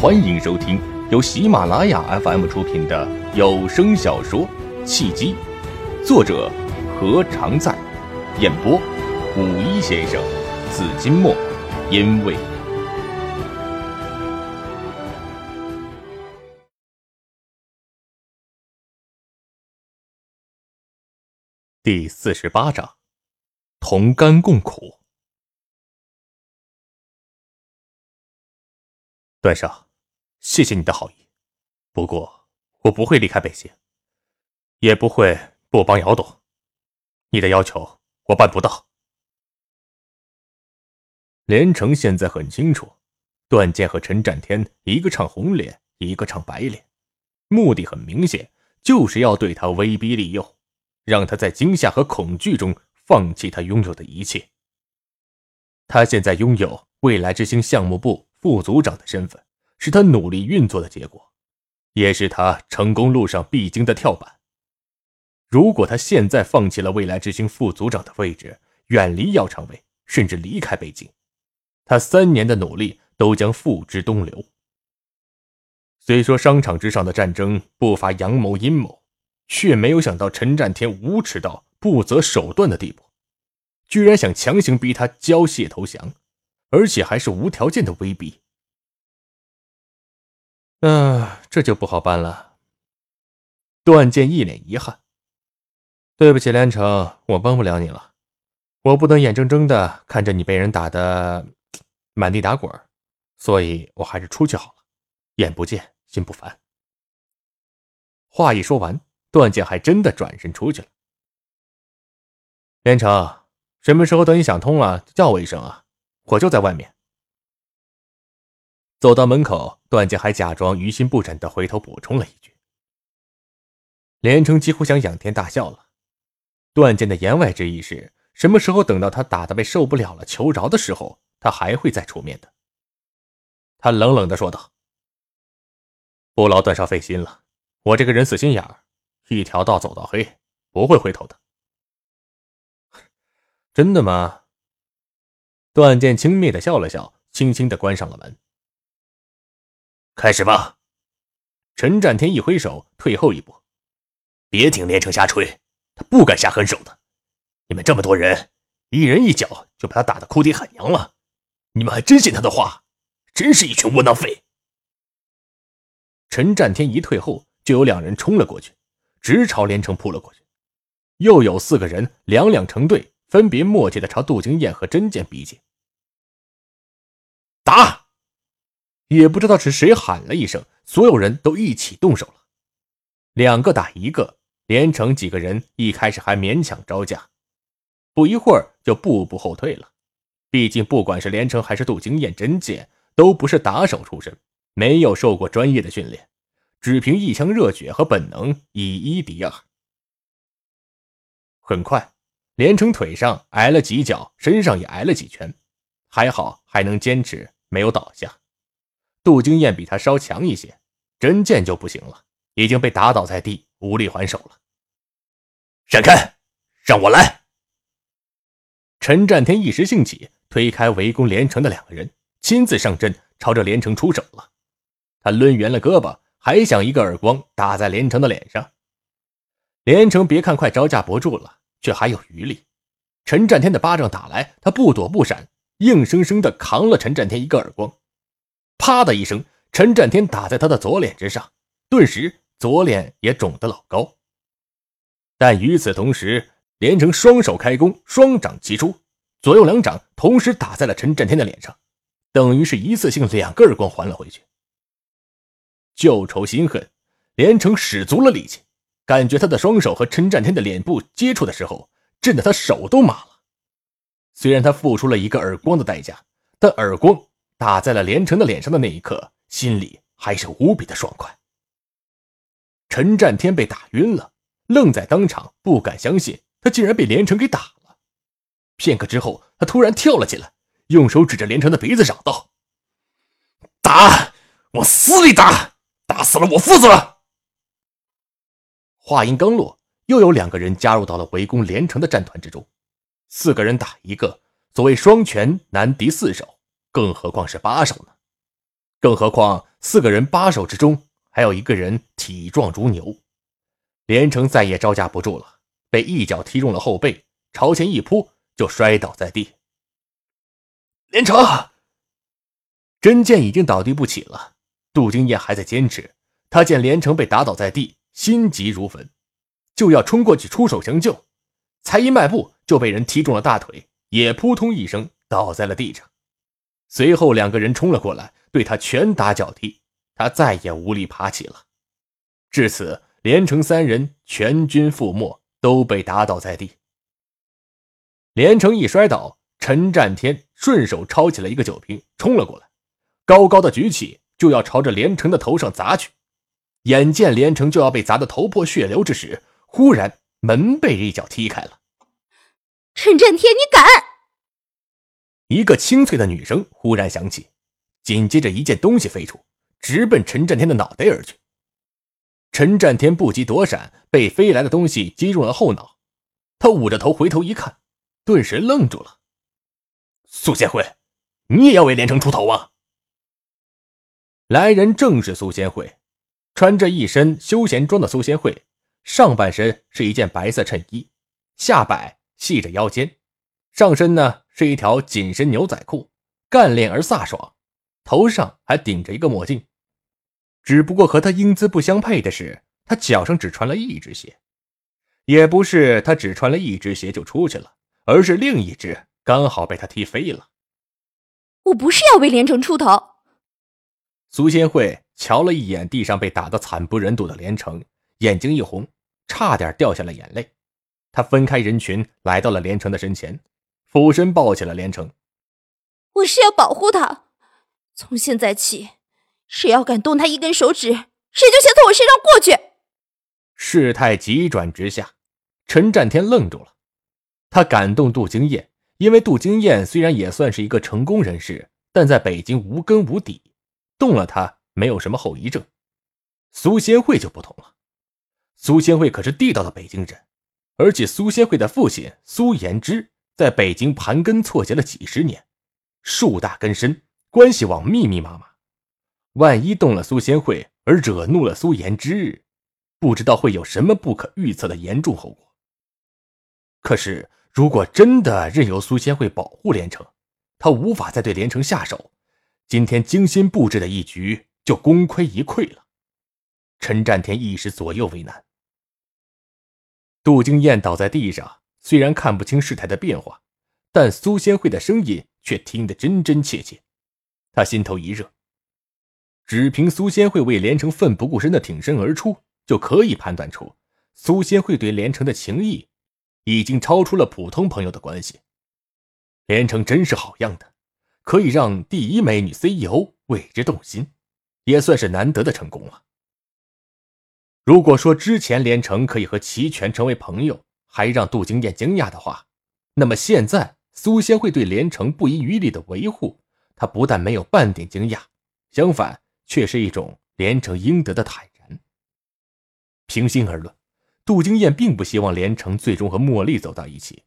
欢迎收听由喜马拉雅 FM 出品的有声小说《契机》，作者何常在，演播五一先生、紫金墨，因为第四十八章，同甘共苦。段少。谢谢你的好意，不过我不会离开北京，也不会不帮姚董。你的要求我办不到。连城现在很清楚，段剑和陈占天一个唱红脸，一个唱白脸，目的很明显，就是要对他威逼利诱，让他在惊吓和恐惧中放弃他拥有的一切。他现在拥有未来之星项目部副组长的身份。是他努力运作的结果，也是他成功路上必经的跳板。如果他现在放弃了未来之星副组长的位置，远离姚长卫，甚至离开北京，他三年的努力都将付之东流。虽说商场之上的战争不乏阳谋阴谋，却没有想到陈占天无耻到不择手段的地步，居然想强行逼他交械投降，而且还是无条件的威逼。嗯，这就不好办了。段剑一脸遗憾：“对不起，连城，我帮不了你了。我不能眼睁睁的看着你被人打得满地打滚，所以我还是出去好了，眼不见心不烦。”话一说完，段健还真的转身出去了。连城，什么时候等你想通了，叫我一声啊，我就在外面。走到门口，段家还假装于心不忍的回头补充了一句：“连城几乎想仰天大笑了。”段健的言外之意是什么时候等到他打的被受不了了求饶的时候，他还会再出面的。他冷冷的说道：“不劳段少费心了，我这个人死心眼儿，一条道走到黑，不会回头的。”真的吗？段剑轻蔑的笑了笑，轻轻的关上了门。开始吧！陈占天一挥手，退后一步，别听连城瞎吹，他不敢下狠手的。你们这么多人，一人一脚就把他打得哭爹喊娘了，你们还真信他的话？真是一群窝囊废！陈占天一退后，就有两人冲了过去，直朝连城扑了过去。又有四个人两两成对，分别默契的朝杜经燕和甄健逼近。打！也不知道是谁喊了一声，所有人都一起动手了。两个打一个，连城几个人一开始还勉强招架，不一会儿就步步后退了。毕竟，不管是连城还是杜经燕、真剑，都不是打手出身，没有受过专业的训练，只凭一腔热血和本能以一敌二。很快，连城腿上挨了几脚，身上也挨了几拳，还好还能坚持，没有倒下。杜经验比他稍强一些，真剑就不行了，已经被打倒在地，无力还手了。闪开，让我来！陈占天一时兴起，推开围攻连城的两个人，亲自上阵，朝着连城出手了。他抡圆了胳膊，还想一个耳光打在连城的脸上。连城别看快招架不住了，却还有余力。陈占天的巴掌打来，他不躲不闪，硬生生的扛了陈占天一个耳光。啪的一声，陈占天打在他的左脸之上，顿时左脸也肿得老高。但与此同时，连城双手开弓，双掌齐出，左右两掌同时打在了陈占天的脸上，等于是一次性两个耳光还了回去。旧仇新恨，连城使足了力气，感觉他的双手和陈占天的脸部接触的时候，震得他手都麻了。虽然他付出了一个耳光的代价，但耳光。打在了连城的脸上的那一刻，心里还是无比的爽快。陈占天被打晕了，愣在当场，不敢相信他竟然被连城给打了。片刻之后，他突然跳了起来，用手指着连城的鼻子嚷道：“打，往死里打，打死了我负责。”话音刚落，又有两个人加入到了围攻连城的战团之中。四个人打一个，所谓双拳难敌四手。更何况是八手呢？更何况四个人八手之中还有一个人体壮如牛。连城再也招架不住了，被一脚踢中了后背，朝前一扑就摔倒在地。连城，真剑已经倒地不起了，杜金燕还在坚持。他见连城被打倒在地，心急如焚，就要冲过去出手相救，才一迈步就被人踢中了大腿，也扑通一声倒在了地上。随后两个人冲了过来，对他拳打脚踢，他再也无力爬起了。至此，连城三人全军覆没，都被打倒在地。连城一摔倒，陈占天顺手抄起了一个酒瓶，冲了过来，高高的举起，就要朝着连城的头上砸去。眼见连城就要被砸得头破血流之时，忽然门被一脚踢开了。陈占天，你敢！一个清脆的女声忽然响起，紧接着一件东西飞出，直奔陈占天的脑袋而去。陈占天不及躲闪，被飞来的东西击中了后脑。他捂着头回头一看，顿时愣住了。苏仙慧，你也要为连城出头啊？来人正是苏仙慧，穿着一身休闲装的苏仙慧，上半身是一件白色衬衣，下摆系着腰间，上身呢？是一条紧身牛仔裤，干练而飒爽，头上还顶着一个墨镜。只不过和他英姿不相配的是，他脚上只穿了一只鞋。也不是他只穿了一只鞋就出去了，而是另一只刚好被他踢飞了。我不是要为连城出头。苏仙慧瞧了一眼地上被打得惨不忍睹的连城，眼睛一红，差点掉下了眼泪。他分开人群，来到了连城的身前。俯身抱起了连城，我是要保护他。从现在起，谁要敢动他一根手指，谁就先从我身上过去。事态急转直下，陈占天愣住了。他感动杜经燕，因为杜经燕虽然也算是一个成功人士，但在北京无根无底，动了他没有什么后遗症。苏仙慧就不同了，苏仙慧可是地道的北京人，而且苏仙慧的父亲苏延之。在北京盘根错节了几十年，树大根深，关系网密密麻麻。万一动了苏仙慧，而惹怒了苏延之，不知道会有什么不可预测的严重后果。可是，如果真的任由苏仙慧保护连城，他无法再对连城下手，今天精心布置的一局就功亏一篑了。陈占天一时左右为难。杜金燕倒在地上。虽然看不清事态的变化，但苏仙慧的声音却听得真真切切。他心头一热，只凭苏仙慧为连城奋不顾身的挺身而出，就可以判断出苏仙慧对连城的情谊已经超出了普通朋友的关系。连城真是好样的，可以让第一美女 CEO 为之动心，也算是难得的成功了。如果说之前连城可以和齐全成为朋友，还让杜金燕惊讶的话，那么现在苏仙慧对连城不遗余力的维护，他不但没有半点惊讶，相反，却是一种连城应得的坦然。平心而论，杜金燕并不希望连城最终和茉莉走到一起，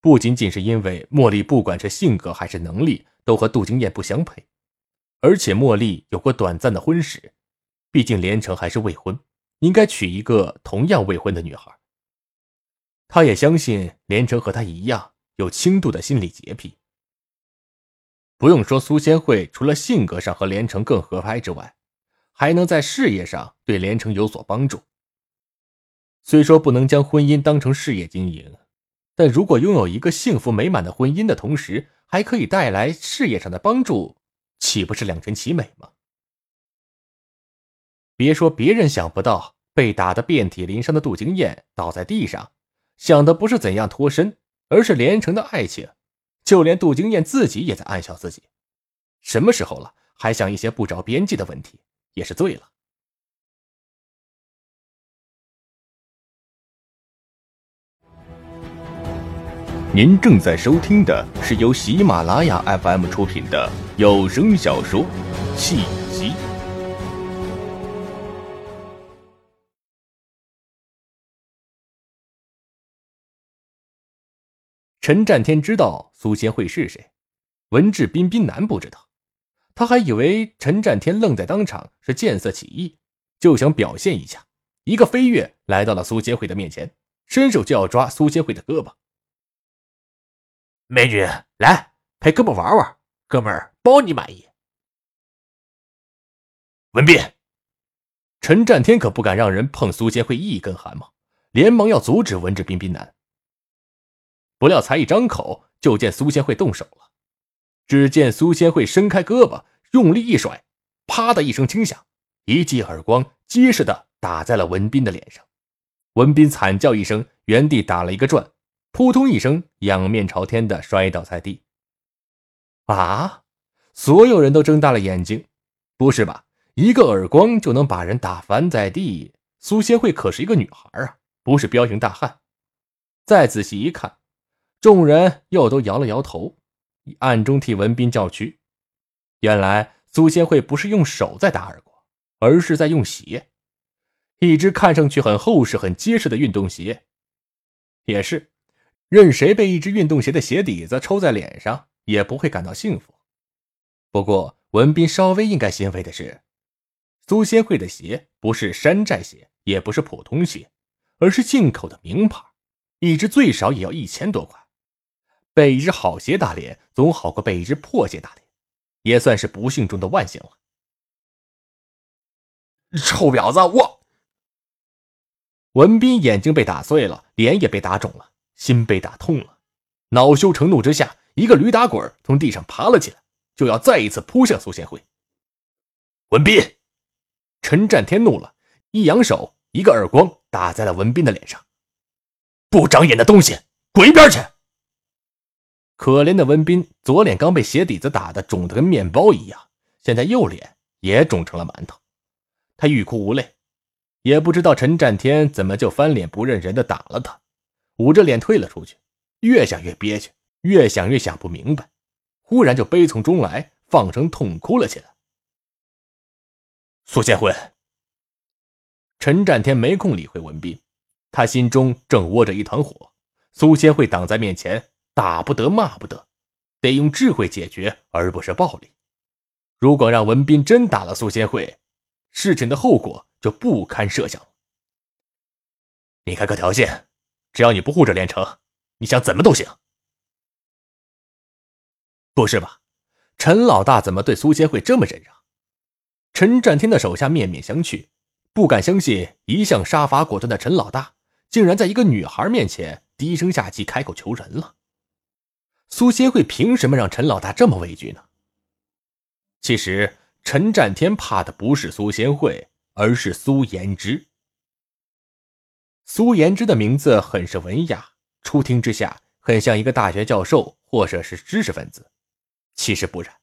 不仅仅是因为茉莉不管是性格还是能力都和杜金燕不相配，而且茉莉有过短暂的婚史，毕竟连城还是未婚，应该娶一个同样未婚的女孩。他也相信连城和他一样有轻度的心理洁癖。不用说，苏仙慧除了性格上和连城更合拍之外，还能在事业上对连城有所帮助。虽说不能将婚姻当成事业经营，但如果拥有一个幸福美满的婚姻的同时，还可以带来事业上的帮助，岂不是两全其美吗？别说别人想不到，被打得遍体鳞伤的杜金燕倒在地上。想的不是怎样脱身，而是连城的爱情。就连杜经燕自己也在暗笑自己：什么时候了，还想一些不着边际的问题，也是醉了。您正在收听的是由喜马拉雅 FM 出品的有声小说《戏陈占天知道苏仙慧是谁，文质彬彬男不知道。他还以为陈占天愣在当场是见色起意，就想表现一下，一个飞跃来到了苏仙慧的面前，伸手就要抓苏仙慧的胳膊。美女，来陪哥们玩玩，哥们儿包你满意。文斌，陈占天可不敢让人碰苏仙慧一根汗毛，连忙要阻止文质彬彬男。不料才一张口，就见苏仙慧动手了。只见苏仙慧伸开胳膊，用力一甩，啪的一声轻响，一记耳光结实的打在了文斌的脸上。文斌惨叫一声，原地打了一个转，扑通一声，仰面朝天的摔倒在地。啊！所有人都睁大了眼睛，不是吧？一个耳光就能把人打翻在地？苏仙慧可是一个女孩啊，不是彪形大汉。再仔细一看，众人又都摇了摇头。暗中替文斌叫屈，原来苏仙慧不是用手在打耳光，而是在用鞋，一只看上去很厚实、很结实的运动鞋。也是，任谁被一只运动鞋的鞋底子抽在脸上，也不会感到幸福。不过文斌稍微应该欣慰的是，苏仙慧的鞋不是山寨鞋，也不是普通鞋，而是进口的名牌，一只最少也要一千多块。被一只好鞋打脸，总好过被一只破鞋打脸，也算是不幸中的万幸了。臭婊子，我！文斌眼睛被打碎了，脸也被打肿了，心被打痛了，恼羞成怒之下，一个驴打滚从地上爬了起来，就要再一次扑向苏贤惠。文斌，陈占天怒了，一扬手，一个耳光打在了文斌的脸上。不长眼的东西，滚一边去！可怜的文斌，左脸刚被鞋底子打得肿得跟面包一样，现在右脸也肿成了馒头。他欲哭无泪，也不知道陈占天怎么就翻脸不认人的打了他，捂着脸退了出去。越想越憋屈，越想越想不明白，忽然就悲从中来，放声痛哭了起来。苏建辉，陈占天没空理会文斌，他心中正窝着一团火。苏仙慧挡在面前。打不得，骂不得，得用智慧解决，而不是暴力。如果让文斌真打了苏仙慧，事情的后果就不堪设想。你开个条件，只要你不护着连城，你想怎么都行。不是吧？陈老大怎么对苏仙慧这么忍让？陈占天的手下面面相觑，不敢相信一向杀伐果断的陈老大，竟然在一个女孩面前低声下气开口求人了。苏仙慧凭什么让陈老大这么畏惧呢？其实陈占天怕的不是苏仙慧，而是苏颜之。苏颜之的名字很是文雅，初听之下很像一个大学教授或者是知识分子。其实不然，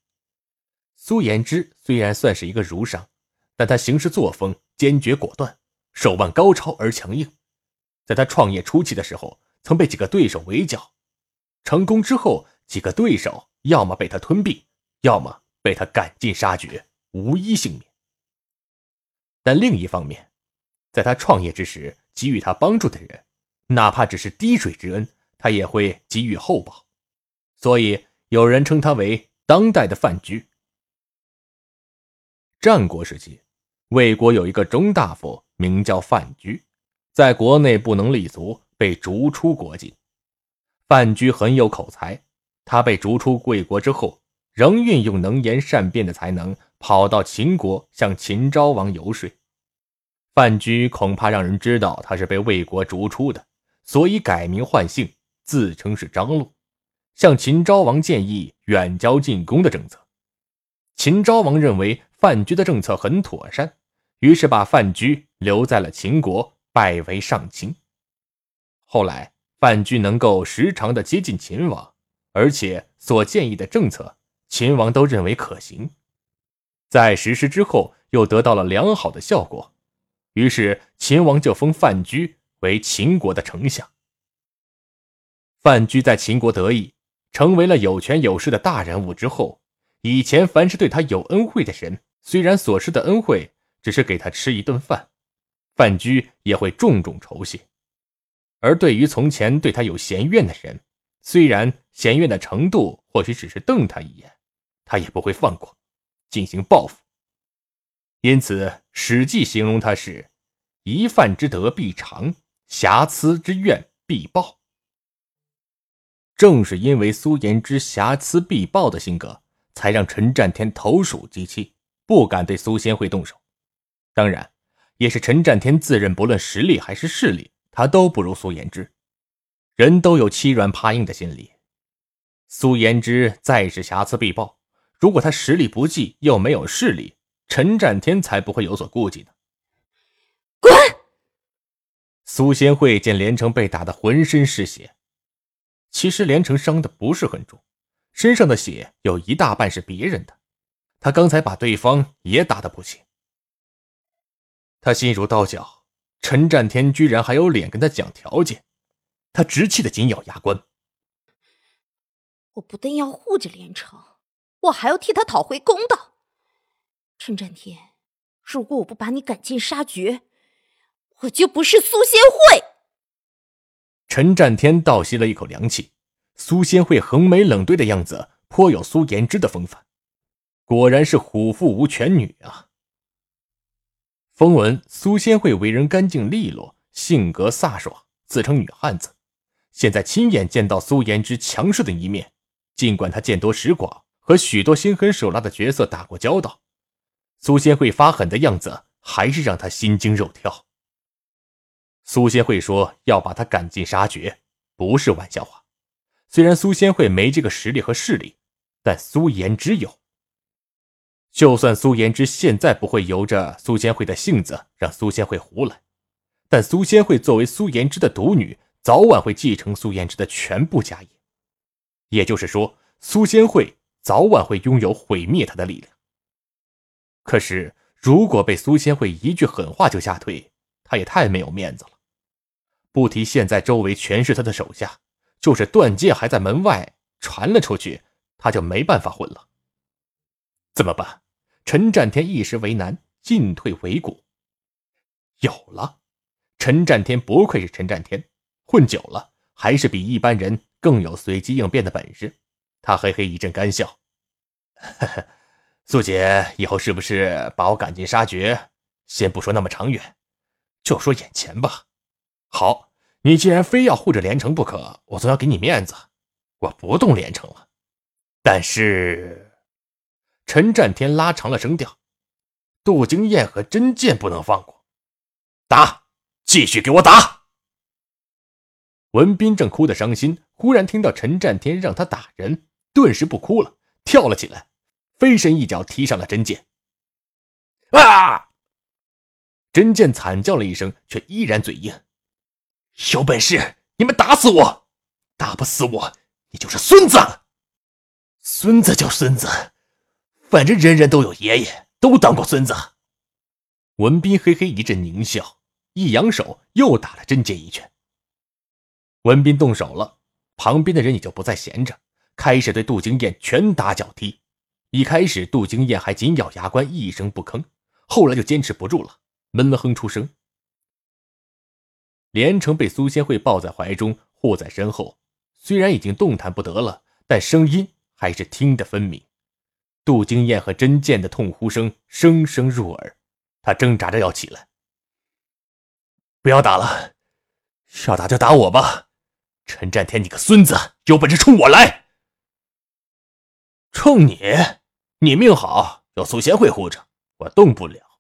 苏颜之虽然算是一个儒商，但他行事作风坚决果断，手腕高超而强硬。在他创业初期的时候，曾被几个对手围剿。成功之后，几个对手要么被他吞并，要么被他赶尽杀绝，无一幸免。但另一方面，在他创业之时给予他帮助的人，哪怕只是滴水之恩，他也会给予厚报。所以有人称他为当代的范雎。战国时期，魏国有一个中大夫，名叫范雎，在国内不能立足，被逐出国境。范雎很有口才，他被逐出魏国之后，仍运用能言善辩的才能，跑到秦国向秦昭王游说。范雎恐怕让人知道他是被魏国逐出的，所以改名换姓，自称是张禄，向秦昭王建议远交近攻的政策。秦昭王认为范雎的政策很妥善，于是把范雎留在了秦国，拜为上卿。后来。范雎能够时常的接近秦王，而且所建议的政策，秦王都认为可行，在实施之后又得到了良好的效果，于是秦王就封范雎为秦国的丞相。范雎在秦国得意，成为了有权有势的大人物之后，以前凡是对他有恩惠的人，虽然所施的恩惠只是给他吃一顿饭，范雎也会重重酬谢。而对于从前对他有嫌怨的人，虽然嫌怨的程度或许只是瞪他一眼，他也不会放过，进行报复。因此，《史记》形容他是“一犯之德必偿，瑕疵之怨必报”。正是因为苏颜之瑕疵必报的性格，才让陈占天投鼠忌器，不敢对苏仙会动手。当然，也是陈占天自认不论实力还是势力，他都不如苏颜之。人都有欺软怕硬的心理。苏颜之再是瑕疵必报，如果他实力不济又没有势力，陈占天才不会有所顾忌呢。滚！苏仙慧见连城被打得浑身是血，其实连城伤的不是很重，身上的血有一大半是别人的，他刚才把对方也打得不轻。他心如刀绞，陈占天居然还有脸跟他讲条件，他直气的紧咬牙关。我不但要护着连城，我还要替他讨回公道。陈占天，如果我不把你赶尽杀绝，我就不是苏仙慧。陈占天倒吸了一口凉气，苏仙慧横眉冷对的样子，颇有苏颜之的风范。果然是虎父无犬女啊！风闻苏仙慧为人干净利落，性格飒爽，自称女汉子。现在亲眼见到苏颜之强势的一面。尽管他见多识广，和许多心狠手辣的角色打过交道，苏仙慧发狠的样子还是让他心惊肉跳。苏仙慧说要把他赶尽杀绝，不是玩笑话。虽然苏仙慧没这个实力和势力，但苏颜之有。就算苏颜之现在不会由着苏仙慧的性子让苏仙慧胡来，但苏仙慧作为苏颜之的独女，早晚会继承苏颜之的全部家业。也就是说，苏仙慧早晚会拥有毁灭他的力量。可是，如果被苏仙慧一句狠话就吓退，他也太没有面子了。不提现在周围全是他的手下，就是断剑还在门外传了出去，他就没办法混了。怎么办？陈占天一时为难，进退维谷。有了，陈占天不愧是陈占天，混久了还是比一般人。更有随机应变的本事，他嘿嘿一阵干笑：“呵呵，苏姐，以后是不是把我赶尽杀绝？先不说那么长远，就说眼前吧。好，你既然非要护着连城不可，我总要给你面子，我不动连城了。但是，陈占天拉长了声调：杜经燕和真剑不能放过，打，继续给我打！”文斌正哭得伤心，忽然听到陈占天让他打人，顿时不哭了，跳了起来，飞身一脚踢上了真剑。啊！真剑惨叫了一声，却依然嘴硬：“有本事你们打死我，打不死我，你就是孙子。孙子就孙子，反正人人都有爷爷，都当过孙子。”文斌嘿嘿一阵狞笑，一扬手又打了真剑一拳。文斌动手了，旁边的人也就不再闲着，开始对杜经燕拳打脚踢。一开始，杜经燕还紧咬牙关，一声不吭，后来就坚持不住了，闷哼出声。连城被苏仙慧抱在怀中，护在身后，虽然已经动弹不得了，但声音还是听得分明。杜经燕和真剑的痛呼声声声入耳，他挣扎着要起来，不要打了，要打就打我吧。陈占天，你个孙子，有本事冲我来！冲你？你命好，有苏贤惠护着，我动不了。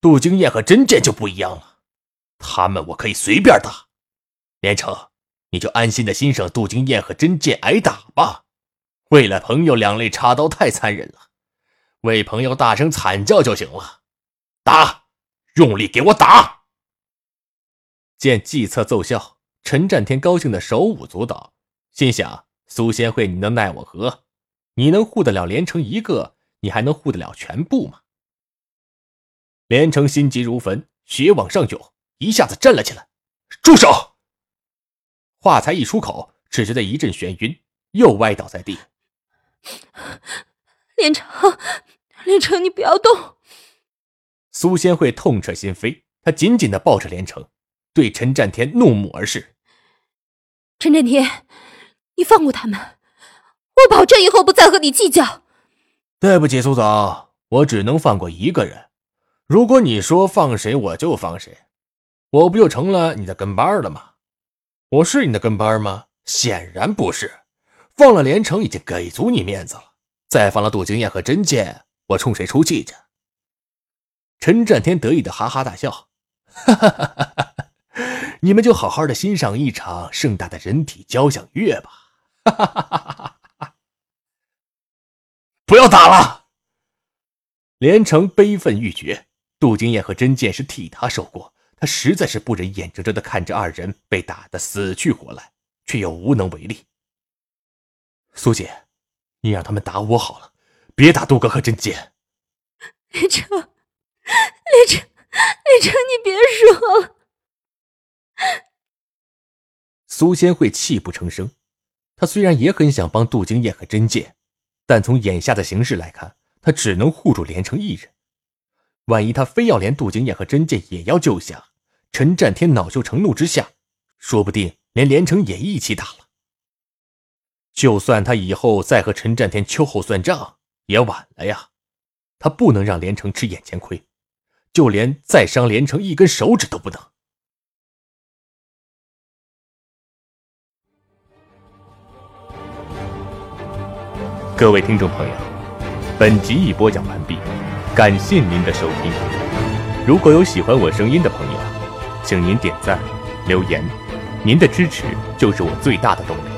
杜金燕和真剑就不一样了，他们我可以随便打。连城，你就安心的欣赏杜金燕和真剑挨打吧。为了朋友，两肋插刀太残忍了，为朋友大声惨叫就行了。打，用力给我打！见计策奏效。陈占天高兴的手舞足蹈，心想：苏仙慧，你能奈我何？你能护得了连城一个，你还能护得了全部吗？连城心急如焚，血往上涌，一下子站了起来。住手！话才一出口，只觉得一阵眩晕，又歪倒在地。连城，连城，你不要动！苏仙慧痛彻心扉，她紧紧的抱着连城，对陈占天怒目而视。陈占天，你放过他们，我保证以后不再和你计较。对不起，苏总，我只能放过一个人。如果你说放谁，我就放谁，我不就成了你的跟班了吗？我是你的跟班吗？显然不是。放了连城已经给足你面子了，再放了杜经验和真剑，我冲谁出气去？陈占天得意的哈哈大笑，哈哈哈哈哈！你们就好好的欣赏一场盛大的人体交响乐吧！哈哈哈哈哈！不要打了！连城悲愤欲绝，杜经验和真剑是替他受过，他实在是不忍眼睁睁的看着二人被打得死去活来，却又无能为力。苏姐，你让他们打我好了，别打杜哥和真剑。连城，连城，连城，你别说了。苏仙慧泣不成声，她虽然也很想帮杜经燕和真剑。但从眼下的形势来看，他只能护住连城一人。万一他非要连杜经燕和真剑也要救下，陈占天恼羞成怒之下，说不定连连城也一起打了。就算他以后再和陈占天秋后算账，也晚了呀。他不能让连城吃眼前亏，就连再伤连城一根手指都不能。各位听众朋友，本集已播讲完毕，感谢您的收听。如果有喜欢我声音的朋友，请您点赞、留言，您的支持就是我最大的动力。